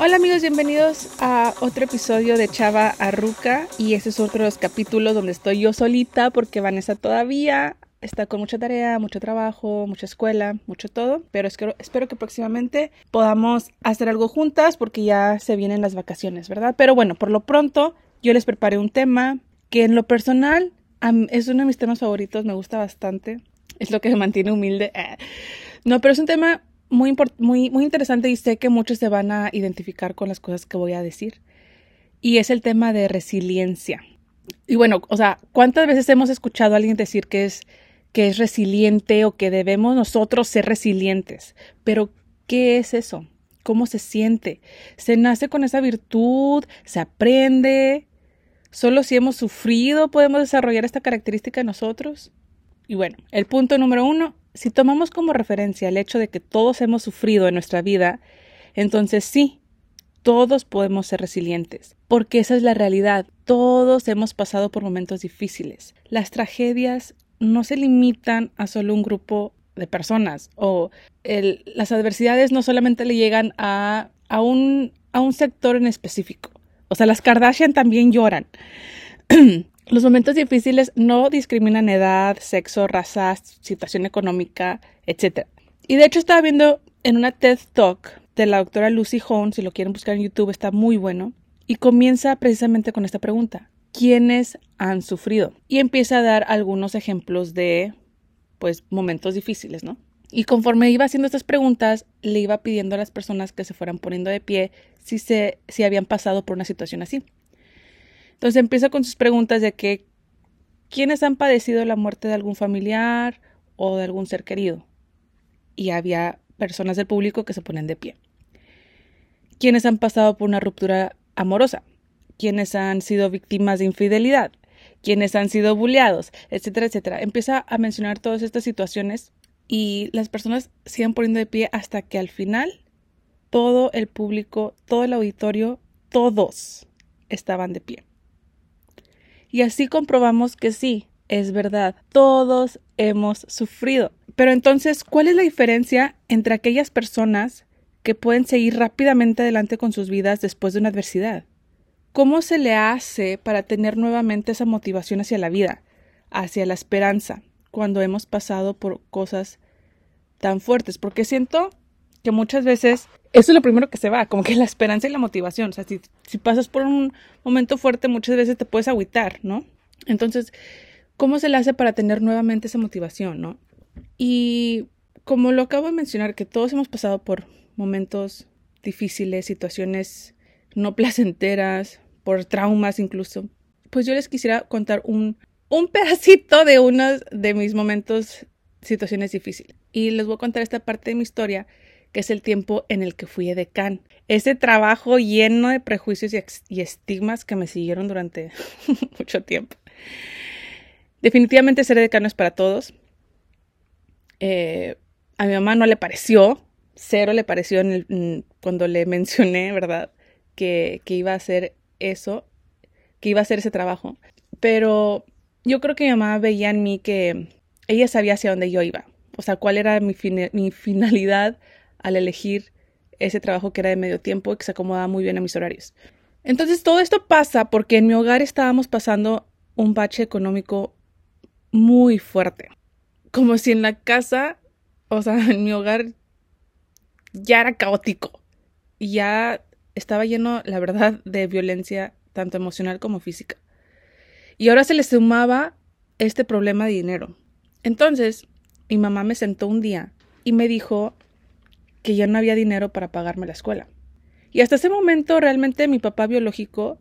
Hola amigos, bienvenidos a otro episodio de Chava Arruca y este es otro de los capítulos donde estoy yo solita porque Vanessa todavía está con mucha tarea, mucho trabajo, mucha escuela, mucho todo, pero espero, espero que próximamente podamos hacer algo juntas porque ya se vienen las vacaciones, ¿verdad? Pero bueno, por lo pronto yo les preparé un tema que en lo personal es uno de mis temas favoritos, me gusta bastante, es lo que me mantiene humilde. No, pero es un tema muy, muy, muy interesante y sé que muchos se van a identificar con las cosas que voy a decir. Y es el tema de resiliencia. Y bueno, o sea, ¿cuántas veces hemos escuchado a alguien decir que es, que es resiliente o que debemos nosotros ser resilientes? Pero, ¿qué es eso? ¿Cómo se siente? ¿Se nace con esa virtud? ¿Se aprende? ¿Solo si hemos sufrido podemos desarrollar esta característica en nosotros? Y bueno, el punto número uno si tomamos como referencia el hecho de que todos hemos sufrido en nuestra vida, entonces sí, todos podemos ser resilientes, porque esa es la realidad. Todos hemos pasado por momentos difíciles. Las tragedias no se limitan a solo un grupo de personas o las adversidades no solamente le llegan a, a, un, a un sector en específico. O sea, las Kardashian también lloran. Los momentos difíciles no discriminan edad, sexo, raza, situación económica, etc. Y de hecho estaba viendo en una TED Talk de la doctora Lucy Hone, si lo quieren buscar en YouTube, está muy bueno, y comienza precisamente con esta pregunta. ¿Quiénes han sufrido? Y empieza a dar algunos ejemplos de, pues, momentos difíciles, ¿no? Y conforme iba haciendo estas preguntas, le iba pidiendo a las personas que se fueran poniendo de pie si, se, si habían pasado por una situación así. Entonces empieza con sus preguntas de que quiénes han padecido la muerte de algún familiar o de algún ser querido. Y había personas del público que se ponen de pie. Quienes han pasado por una ruptura amorosa, quienes han sido víctimas de infidelidad, quienes han sido bulleados, etcétera, etcétera. Empieza a mencionar todas estas situaciones y las personas siguen poniendo de pie hasta que al final todo el público, todo el auditorio, todos estaban de pie. Y así comprobamos que sí, es verdad, todos hemos sufrido. Pero entonces, ¿cuál es la diferencia entre aquellas personas que pueden seguir rápidamente adelante con sus vidas después de una adversidad? ¿Cómo se le hace para tener nuevamente esa motivación hacia la vida, hacia la esperanza, cuando hemos pasado por cosas tan fuertes? Porque siento que muchas veces eso es lo primero que se va, como que la esperanza y la motivación. O sea, si, si pasas por un momento fuerte, muchas veces te puedes agüitar, ¿no? Entonces, ¿cómo se le hace para tener nuevamente esa motivación, ¿no? Y como lo acabo de mencionar, que todos hemos pasado por momentos difíciles, situaciones no placenteras, por traumas incluso, pues yo les quisiera contar un, un pedacito de uno de mis momentos, situaciones difíciles. Y les voy a contar esta parte de mi historia que es el tiempo en el que fui edecán. Ese trabajo lleno de prejuicios y, estigmas que me siguieron durante mucho tiempo. Definitivamente ser edecán no es para todos. Eh, a mi mamá no le pareció, cero le pareció cuando le mencioné, ¿verdad? Que, que iba a hacer eso, que iba a hacer ese trabajo. Pero yo creo que mi mamá veía en mí que ella sabía hacia dónde yo iba. O sea, cuál era mi, mi finalidad al elegir ese trabajo que era de medio tiempo y que se acomodaba muy bien a mis horarios. Entonces todo esto pasa porque en mi hogar estábamos pasando un bache económico muy fuerte. Como si en la casa, o sea, en mi hogar ya era caótico. Y ya estaba lleno, la verdad, de violencia tanto emocional como física. Y ahora se le sumaba este problema de dinero. Entonces, mi mamá me sentó un día y me dijo que ya no había dinero para pagarme la escuela. Y hasta ese momento realmente mi papá biológico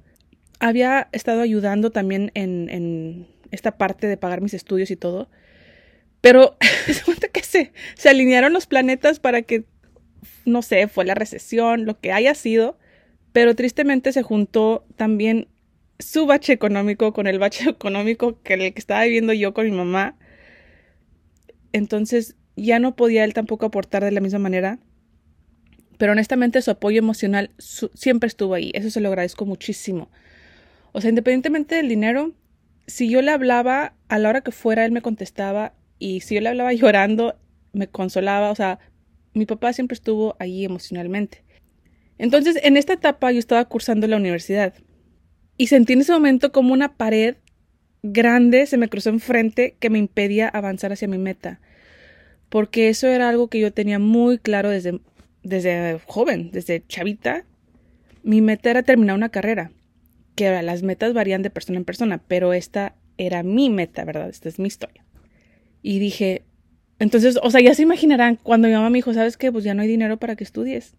había estado ayudando también en, esta parte de pagar mis estudios y todo. Pero cuenta que se, se alinearon los planetas para que, no sé, fue la recesión, lo que haya sido. Pero tristemente se juntó también su bache económico con el bache económico que el que estaba viviendo yo con mi mamá. Entonces ya no podía él tampoco aportar de la misma manera pero honestamente su apoyo emocional siempre estuvo ahí. Eso se lo agradezco muchísimo. O sea, independientemente del dinero, si yo le hablaba a la hora que fuera, él me contestaba y si yo le hablaba llorando, me consolaba. O sea, mi papá siempre estuvo ahí emocionalmente. Entonces, en esta etapa yo estaba cursando la universidad y sentí en ese momento como una pared grande se me cruzó enfrente que me impedía avanzar hacia mi meta. Porque eso era algo que yo tenía muy claro desde, desde joven, desde chavita. Mi meta era terminar una carrera. Que ahora las metas varían de persona en persona, pero esta era mi meta, ¿verdad? Esta es mi historia. Y dije, entonces, o sea, ya se imaginarán cuando mi mamá me dijo, ¿sabes qué? Pues ya no hay dinero para que estudies.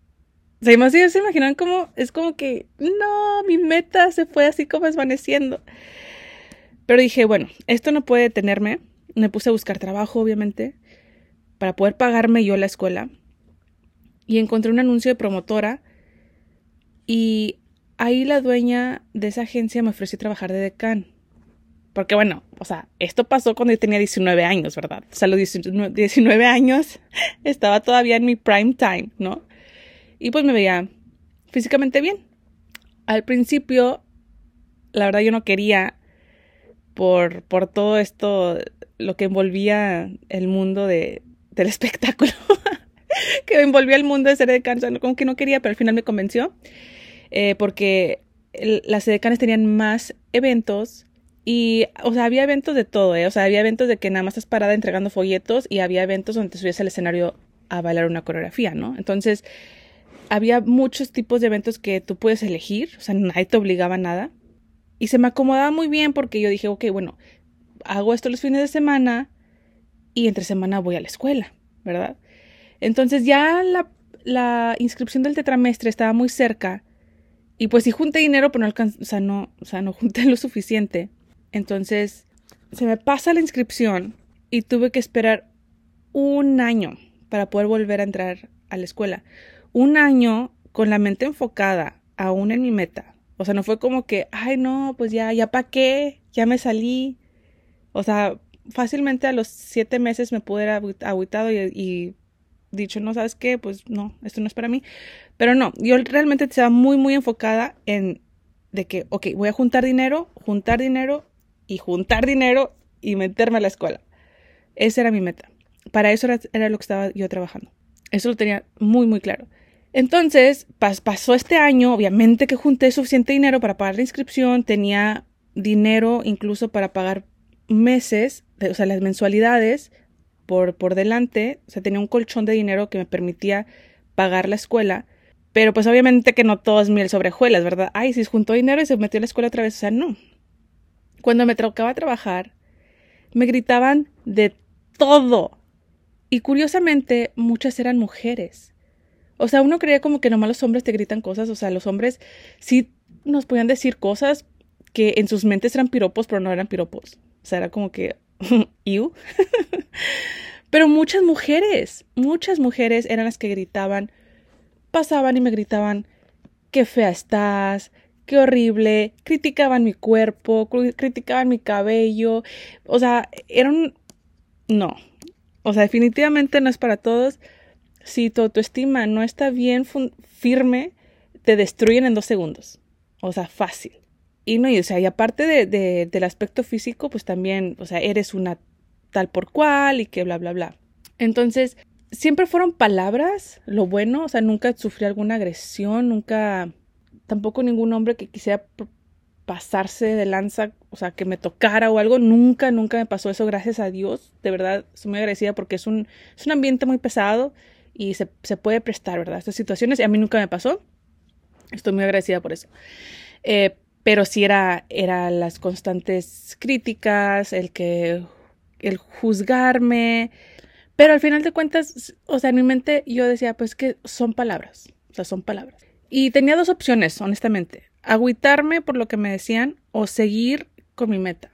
O sea, más se imaginan cómo es como que, no, mi meta se fue así como desvaneciendo. Pero dije, bueno, esto no puede detenerme. Me puse a buscar trabajo, obviamente, para poder pagarme yo la escuela. Y encontré un anuncio de promotora. Y ahí la dueña de esa agencia me ofreció trabajar de decán. Porque bueno, o sea, esto pasó cuando yo tenía 19 años, ¿verdad? O sea, los 19 años estaba todavía en mi prime time, ¿no? Y pues me veía físicamente bien. Al principio, la verdad yo no quería por, por todo esto, lo que envolvía el mundo de, del espectáculo, que envolvía el mundo de ser decano, como que no quería, pero al final me convenció, eh, porque las decanes tenían más eventos y, o sea, había eventos de todo, ¿eh? O sea, había eventos de que nada más estás parada entregando folletos y había eventos donde te subías al escenario a bailar una coreografía, ¿no? Entonces, había muchos tipos de eventos que tú puedes elegir, o sea, nadie te obligaba a nada. Y se me acomodaba muy bien porque yo dije, ok, bueno, hago esto los fines de semana y entre semana voy a la escuela, ¿verdad? Entonces ya la, inscripción del tetramestre estaba muy cerca y pues si junté dinero, pero no alcancé, o sea, no, o sea, no junté lo suficiente. Entonces, se me pasa la inscripción y tuve que esperar un año para poder volver a entrar a la escuela. Un año con la mente enfocada aún en mi meta. O sea, no fue como que, ay, no, pues ya, ya pa' qué, ya me salí. O sea, fácilmente a los siete meses me pude haber aguitado y, y dicho, no, ¿sabes qué? Pues no, esto no es para mí. Pero no, yo realmente estaba muy, muy enfocada en de que, ok, voy a juntar dinero, juntar dinero y juntar dinero y meterme a la escuela. Esa era mi meta. Para eso era, lo que estaba yo trabajando. Eso lo tenía muy, muy claro. Entonces, pasó este año, obviamente que junté suficiente dinero para pagar la inscripción, tenía dinero incluso para pagar meses, o sea, las mensualidades por, por delante, o sea, tenía un colchón de dinero que me permitía pagar la escuela, pero pues obviamente que no todo es miel sobre hojuelas, ¿verdad? Ay, si juntó dinero y se metió a la escuela otra vez, o sea, no, cuando me tocaba trabajar, me gritaban de todo. Y curiosamente, muchas eran mujeres. O sea, uno creía como que nomás los hombres te gritan cosas. O sea, los hombres sí nos podían decir cosas que en sus mentes eran piropos, pero no eran piropos. O sea, era como que, pero muchas mujeres, muchas mujeres eran las que gritaban, pasaban y me gritaban, qué fea estás, qué horrible, criticaban mi cuerpo, criticaban mi cabello, o sea, eran... No, o sea, definitivamente no es para todos. Si tu autoestima no está bien firme, te destruyen en dos segundos. O sea, fácil. Y no, y, o sea, y aparte de, del aspecto físico, pues también, o sea, eres una tal por cual y que bla, bla, bla. Entonces, siempre fueron palabras, lo bueno, o sea, nunca sufrí alguna agresión, nunca tampoco ningún hombre que quisiera pasarse de lanza, o sea, que me tocara o algo, nunca, nunca me pasó eso, gracias a Dios, de verdad, estoy muy agradecida porque es un, es un ambiente muy pesado y se, se puede prestar, ¿verdad? Estas situaciones, y a mí nunca me pasó, estoy muy agradecida por eso. Eh, pero sí era, era las constantes críticas, el que, el juzgarme, pero al final de cuentas, o sea, en mi mente yo decía, pues que son palabras, o sea, son palabras. Y tenía dos opciones, honestamente. Agüitarme por lo que me decían o seguir con mi meta.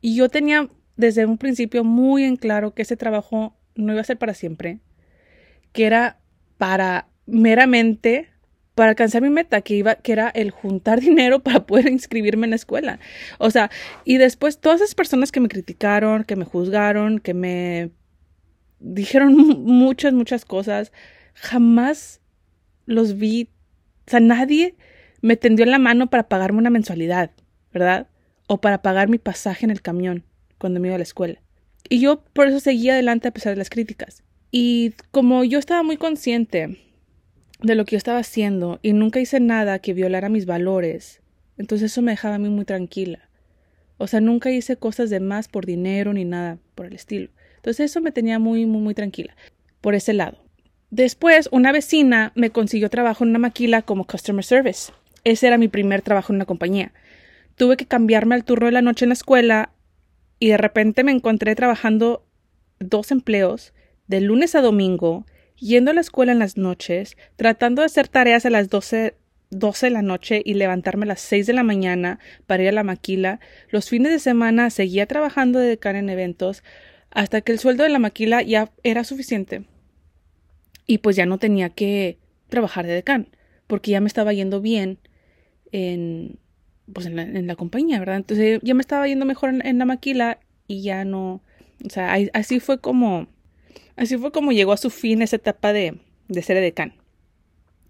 Y yo tenía desde un principio muy en claro que ese trabajo no iba a ser para siempre, que era para meramente para alcanzar mi meta, que iba, que era el juntar dinero para poder inscribirme en la escuela. O sea, y después todas esas personas que me criticaron, que me juzgaron, que me dijeron muchas, muchas cosas, jamás los vi o sea, nadie me tendió la mano para pagarme una mensualidad, ¿verdad? O para pagar mi pasaje en el camión cuando me iba a la escuela. Y yo por eso seguía adelante a pesar de las críticas. Y como yo estaba muy consciente de lo que yo estaba haciendo y nunca hice nada que violara mis valores, entonces eso me dejaba a mí muy tranquila. O sea, nunca hice cosas de más por dinero ni nada por el estilo. Entonces eso me tenía muy, muy, muy tranquila por ese lado. Después, una vecina me consiguió trabajo en una maquila como customer service. Ese era mi primer trabajo en una compañía. Tuve que cambiarme al turno de la noche en la escuela y de repente me encontré trabajando dos empleos de lunes a domingo, yendo a la escuela en las noches, tratando de hacer tareas a las 12, 12 de la noche y levantarme a las 6 de la mañana para ir a la maquila. Los fines de semana seguía trabajando de decana en eventos hasta que el sueldo de la maquila ya era suficiente y pues ya no tenía que trabajar de decán porque ya me estaba yendo bien en, pues en la, compañía, ¿verdad? Entonces ya me estaba yendo mejor en, la maquila y ya no, o sea, así fue como, así fue como llegó a su fin esa etapa de, de ser edecán.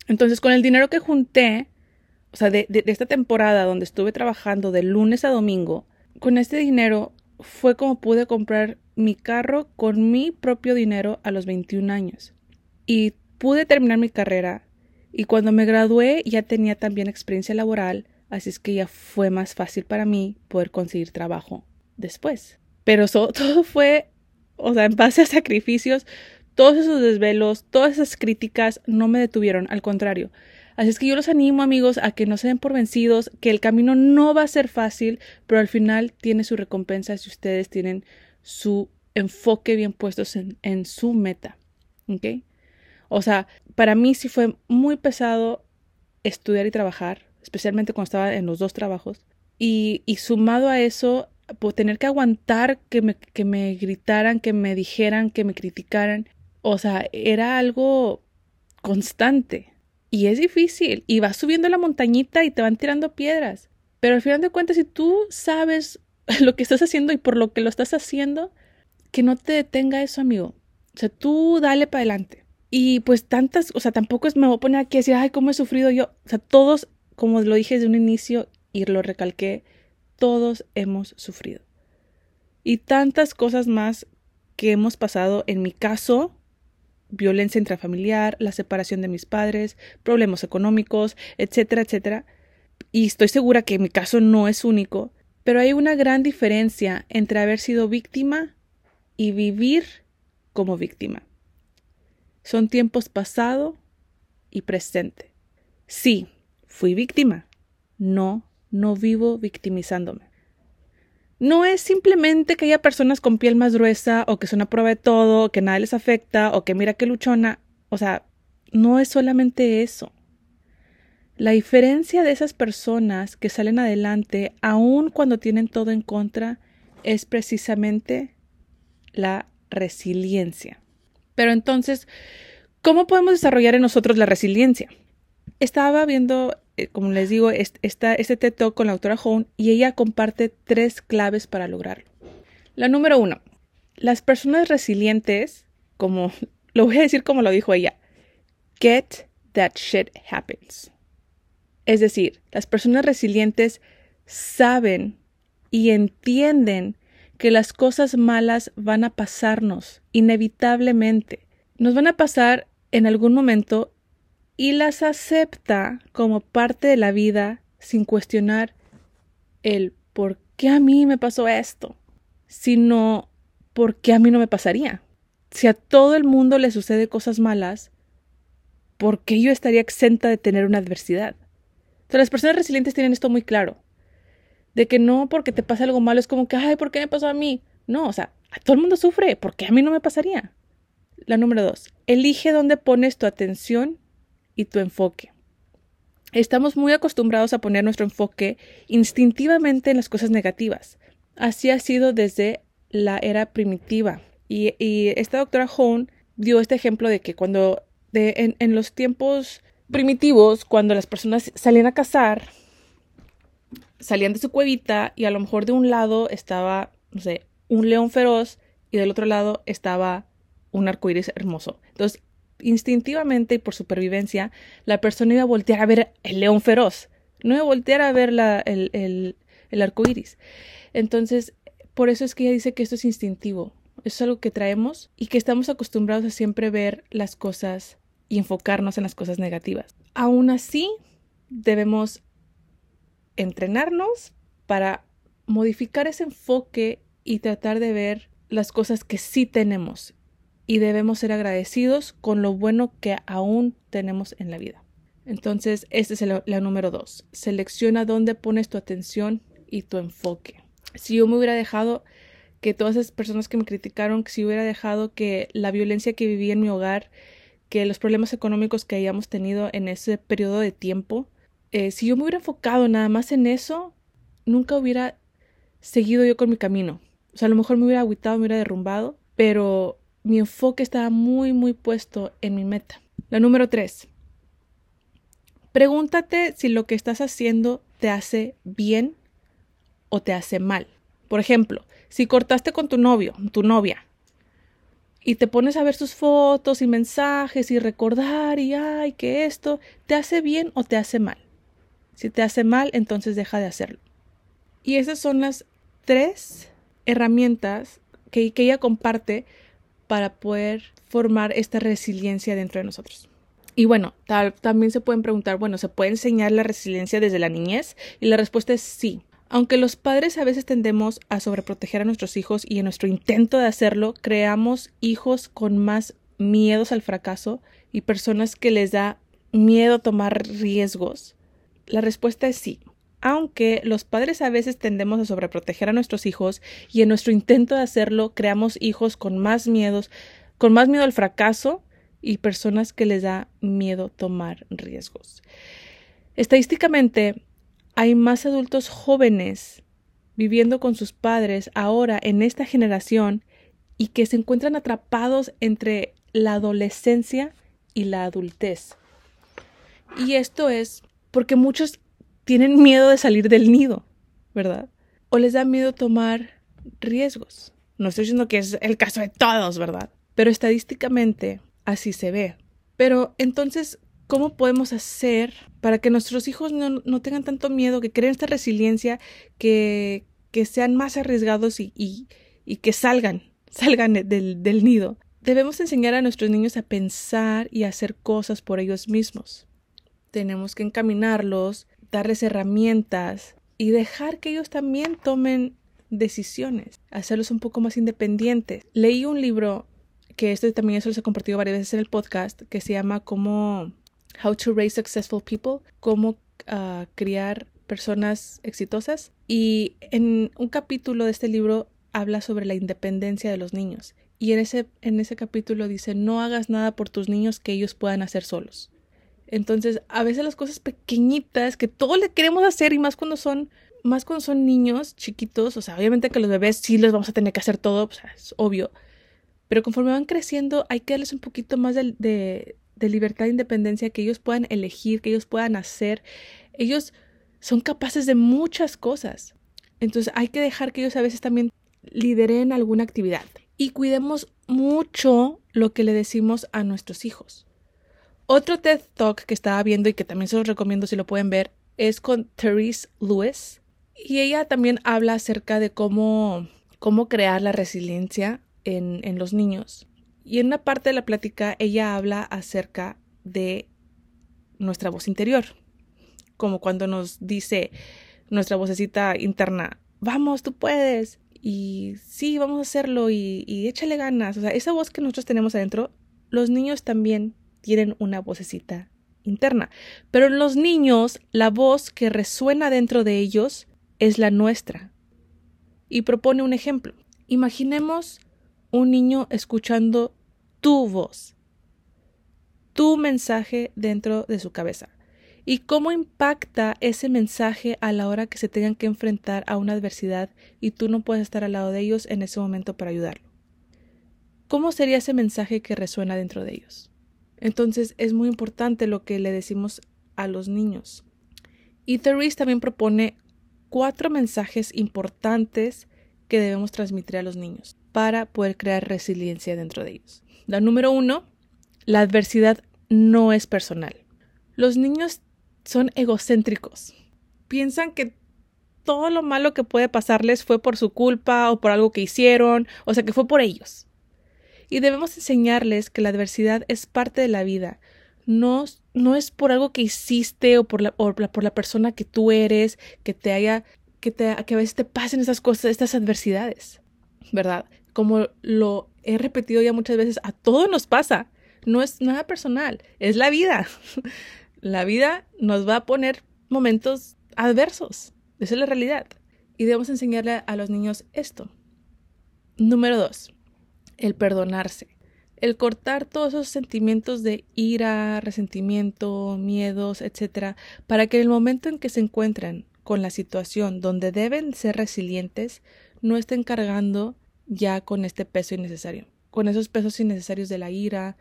Entonces con el dinero que junté, o sea, de, de, esta temporada donde estuve trabajando de lunes a domingo, con este dinero fue como pude comprar mi carro con mi propio dinero a los 21 años. Y pude terminar mi carrera y cuando me gradué ya tenía también experiencia laboral así es que ya fue más fácil para mí poder conseguir trabajo después. Pero todo fue, o sea, en base a sacrificios, todos esos desvelos, todas esas críticas no me detuvieron, al contrario. Así es que yo los animo, amigos, a que no se den por vencidos, que el camino no va a ser fácil, pero al final tiene su recompensa si ustedes tienen su enfoque bien puestos en, en su meta. ¿Ok? O sea, para mí sí fue muy pesado estudiar y trabajar, especialmente cuando estaba en los dos trabajos. Y sumado a eso, pues, tener que aguantar que me, que me gritaran, que me dijeran, que me criticaran. O sea, era algo constante. Y es difícil. Y vas subiendo la montañita y te van tirando piedras. Pero al final de cuentas, si tú sabes lo que estás haciendo y por lo que lo estás haciendo, que no te detenga eso, amigo. O sea, tú dale para adelante. Y pues tantas, o sea, tampoco me voy a poner aquí a decir, ay, cómo he sufrido yo. O sea, todos como lo dije desde un inicio y lo recalqué, todos hemos sufrido. Y tantas cosas más que hemos pasado, en mi caso, violencia intrafamiliar, la separación de mis padres, problemas económicos, etcétera, etcétera. Y estoy segura que mi caso no es único, pero hay una gran diferencia entre haber sido víctima y vivir como víctima. Son tiempos pasado y presente. Sí, Fui víctima. No, no vivo victimizándome. No es simplemente que haya personas con piel más gruesa o que son a prueba de todo, que nada les afecta o que mira que luchona. O sea, no es solamente eso. La diferencia de esas personas que salen adelante, aun cuando tienen todo en contra, es precisamente la resiliencia. Pero entonces, ¿cómo podemos desarrollar en nosotros la resiliencia? Estaba viendo como les digo, está este TED Talk con la autora Hone y ella comparte tres claves para lograrlo. La número uno, las personas resilientes, como lo voy a decir como lo dijo ella, get that shit happens. Es decir, las personas resilientes saben y entienden que las cosas malas van a pasarnos inevitablemente. Nos van a pasar en algún momento y las acepta como parte de la vida sin cuestionar el por qué a mí me pasó esto, sino por qué a mí no me pasaría. Si a todo el mundo le sucede cosas malas, ¿por qué yo estaría exenta de tener una adversidad? Entonces, las personas resilientes tienen esto muy claro, de que no porque te pasa algo malo es como que, ay, ¿por qué me pasó a mí? No, o sea, a todo el mundo sufre, ¿por qué a mí no me pasaría? La número dos, elige dónde pones tu atención y tu enfoque. Estamos muy acostumbrados a poner nuestro enfoque instintivamente en las cosas negativas. Así ha sido desde la era primitiva. Y, esta doctora Hone dio este ejemplo de que cuando en, en los tiempos primitivos, cuando las personas salían a cazar, salían de su cuevita y a lo mejor de un lado estaba, no sé, un león feroz y del otro lado estaba un arcoíris hermoso. Entonces, instintivamente y por supervivencia, la persona iba a voltear a ver el león feroz, no iba a voltear a ver el, el, el arco iris. Entonces, por eso es que ella dice que esto es instintivo, es algo que traemos y que estamos acostumbrados a siempre ver las cosas y enfocarnos en las cosas negativas. Aún así, debemos entrenarnos para modificar ese enfoque y tratar de ver las cosas que sí tenemos y debemos ser agradecidos con lo bueno que aún tenemos en la vida. Entonces, este es la número dos. Selecciona dónde pones tu atención y tu enfoque. Si yo me hubiera dejado que todas esas personas que me criticaron, que si hubiera dejado que la violencia que vivía en mi hogar, que los problemas económicos que hayamos tenido en ese periodo de tiempo, eh, si yo me hubiera enfocado nada más en eso, nunca hubiera seguido yo con mi camino. O sea, a lo mejor me hubiera agüitado, me hubiera derrumbado, pero mi enfoque estaba muy, muy puesto en mi meta. La número tres. Pregúntate si lo que estás haciendo te hace bien o te hace mal. Por ejemplo, si cortaste con tu novio, tu novia, y te pones a ver sus fotos y mensajes y recordar y ay, que esto, ¿te hace bien o te hace mal? Si te hace mal, entonces deja de hacerlo. Y esas son las tres herramientas que, ella comparte para poder formar esta resiliencia dentro de nosotros. Y bueno, también se pueden preguntar, bueno, ¿se puede enseñar la resiliencia desde la niñez? Y la respuesta es sí. Aunque los padres a veces tendemos a sobreproteger a nuestros hijos y en nuestro intento de hacerlo creamos hijos con más miedos al fracaso y personas que les da miedo tomar riesgos, la respuesta es sí aunque los padres a veces tendemos a sobreproteger a nuestros hijos y en nuestro intento de hacerlo creamos hijos con más miedos, con más miedo al fracaso y personas que les da miedo tomar riesgos. Estadísticamente, hay más adultos jóvenes viviendo con sus padres ahora en esta generación y que se encuentran atrapados entre la adolescencia y la adultez. Y esto es porque muchos tienen miedo de salir del nido, ¿verdad? O les da miedo tomar riesgos. No estoy diciendo que es el caso de todos, ¿verdad? Pero estadísticamente así se ve. Pero entonces, ¿cómo podemos hacer para que nuestros hijos no, tengan tanto miedo, que creen esta resiliencia, que, que sean más arriesgados y, y, que salgan, salgan del, del nido? Debemos enseñar a nuestros niños a pensar y a hacer cosas por ellos mismos. Tenemos que encaminarlos darles herramientas y dejar que ellos también tomen decisiones, hacerlos un poco más independientes. Leí un libro que esto también eso se ha compartido varias veces en el podcast, que se llama como How to Raise Successful People, cómo ah, criar personas exitosas. Y en un capítulo de este libro habla sobre la independencia de los niños. Y en ese, en ese capítulo dice, no hagas nada por tus niños que ellos puedan hacer solos. Entonces, a veces las cosas pequeñitas que todos le queremos hacer y más cuando son más cuando son niños chiquitos, o sea, obviamente que los bebés sí les vamos a tener que hacer todo, sea, es obvio. Pero conforme van creciendo, hay que darles un poquito más de, de, de libertad e independencia, que ellos puedan elegir, que ellos puedan hacer. Ellos son capaces de muchas cosas. Entonces hay que dejar que ellos a veces también lideren alguna actividad. Y cuidemos mucho lo que le decimos a nuestros hijos. Otro TED Talk que estaba viendo y que también se los recomiendo si lo pueden ver es con Therese Lewis. Y ella también habla acerca de cómo, cómo crear la resiliencia en, en los niños. Y en una parte de la plática ella habla acerca de nuestra voz interior. Como cuando nos dice nuestra vocecita interna, vamos, tú puedes. Y sí, vamos a hacerlo y, y échale ganas. O sea, esa voz que nosotros tenemos adentro, los niños también tienen una vocecita interna. Pero en los niños, la voz que resuena dentro de ellos es la nuestra. Y propone un ejemplo. Imaginemos un niño escuchando tu voz, tu mensaje dentro de su cabeza. ¿Y cómo impacta ese mensaje a la hora que se tengan que enfrentar a una adversidad y tú no puedes estar al lado de ellos en ese momento para ayudarlo? ¿Cómo sería ese mensaje que resuena dentro de ellos? Entonces es muy importante lo que le decimos a los niños. Y Therese también propone cuatro mensajes importantes que debemos transmitir a los niños para poder crear resiliencia dentro de ellos. La número uno, la adversidad no es personal. Los niños son egocéntricos. Piensan que todo lo malo que puede pasarles fue por su culpa o por algo que hicieron, o sea que fue por ellos y debemos enseñarles que la adversidad es parte de la vida. no, no es por algo que hiciste o por la, por la persona que tú eres, que te haya, que, te, que a veces te pasen esas cosas, estas adversidades, ¿verdad? Como lo he repetido ya muchas veces, a todos nos pasa. No es nada personal, es la vida. la vida nos va a poner momentos adversos. Esa es la realidad. Y debemos enseñarle a los niños esto. Número dos, el perdonarse el cortar todos esos sentimientos de ira, resentimiento, miedos, etcétera, para que en el momento en que se encuentran con la situación donde deben ser resilientes, no estén cargando ya con este peso innecesario, con esos pesos innecesarios de la ira,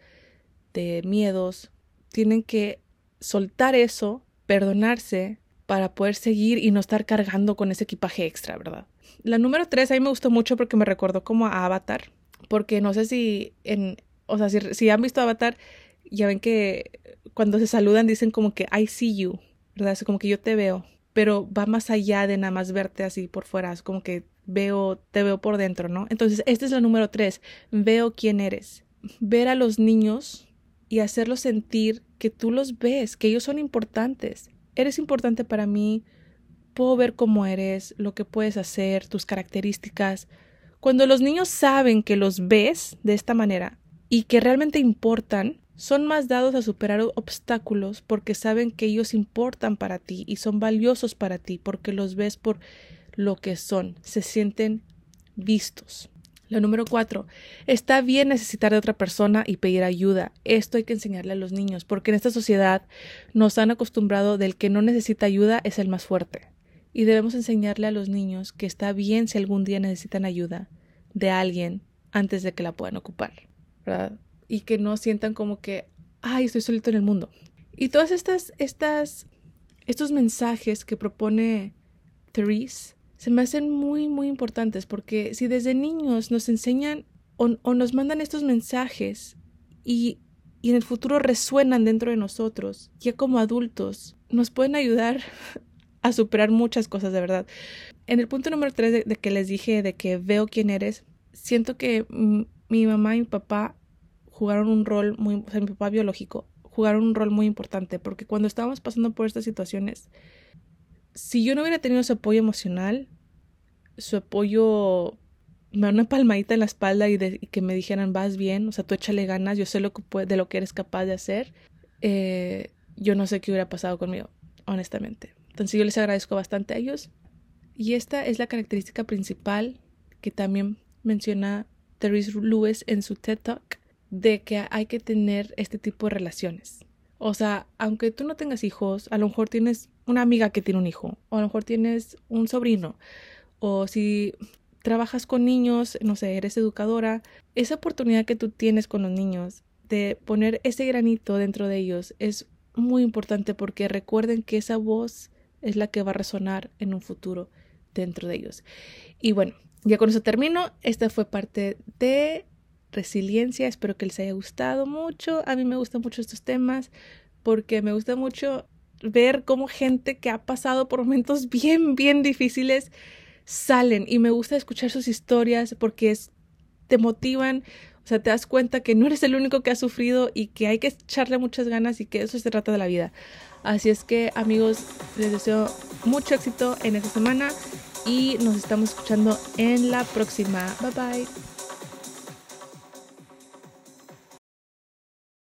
de miedos. Tienen que soltar eso, perdonarse para poder seguir y no estar cargando con ese equipaje extra, ¿verdad? La número tres a mí me gustó mucho porque me recordó como a Avatar, porque no sé si en, o sea, si, han visto Avatar, ya ven que cuando se saludan dicen como que I see you, ¿verdad? Es como que yo te veo, pero va más allá de nada más verte así por fuera, es como que veo, te veo por dentro, ¿no? Entonces, esta es la número tres, veo quién eres. Ver a los niños y hacerlos sentir que tú los ves, que ellos son importantes. Eres importante para mí, puedo ver cómo eres, lo que puedes hacer, tus características. Cuando los niños saben que los ves de esta manera, y que realmente importan, son más dados a superar obstáculos porque saben que ellos importan para ti y son valiosos para ti porque los ves por lo que son, se sienten vistos. La número cuatro, está bien necesitar de otra persona y pedir ayuda. Esto hay que enseñarle a los niños, porque en esta sociedad nos han acostumbrado del que no necesita ayuda es el más fuerte. Y debemos enseñarle a los niños que está bien si algún día necesitan ayuda de alguien antes de que la puedan ocupar. Y que no sientan como que, ay, estoy solito en el mundo. Y todas estas, estas, estos mensajes que propone Therese se me hacen muy, muy importantes porque si desde niños nos enseñan o, o nos mandan estos mensajes y, y, en el futuro resuenan dentro de nosotros, ya como adultos, nos pueden ayudar a superar muchas cosas de verdad. En el punto número tres de, que les dije de que veo quién eres, siento que mi mamá y mi papá jugaron un rol muy, o sea, mi papá biológico, jugaron un rol muy importante, porque cuando estábamos pasando por estas situaciones, si yo no hubiera tenido su apoyo emocional, su apoyo, me una palmadita en la espalda y, de, que me dijeran, vas bien, o sea, tú échale ganas, yo sé lo que de lo que eres capaz de hacer, eh, yo no sé qué hubiera pasado conmigo, honestamente. Entonces yo les agradezco bastante a ellos. Y esta es la característica principal que también menciona Therese Lewis en su TED Talk de que hay que tener este tipo de relaciones. O sea, aunque tú no tengas hijos, a lo mejor tienes una amiga que tiene un hijo, o a lo mejor tienes un sobrino, o si trabajas con niños, no sé, eres educadora, esa oportunidad que tú tienes con los niños de poner ese granito dentro de ellos es muy importante porque recuerden que esa voz es la que va a resonar en un futuro dentro de ellos. Y bueno, ya con eso termino. Esta fue parte de resiliencia. Espero que les haya gustado mucho. A mí me gustan mucho estos temas porque me gusta mucho ver cómo gente que ha pasado por momentos bien, bien difíciles salen y me gusta escuchar sus historias porque te motivan, sea, te das cuenta que no eres el único que ha sufrido y que hay que echarle muchas ganas y que eso se trata de la vida. Así es que amigos, les deseo mucho éxito en esta semana y nos estamos escuchando en la próxima. Bye bye.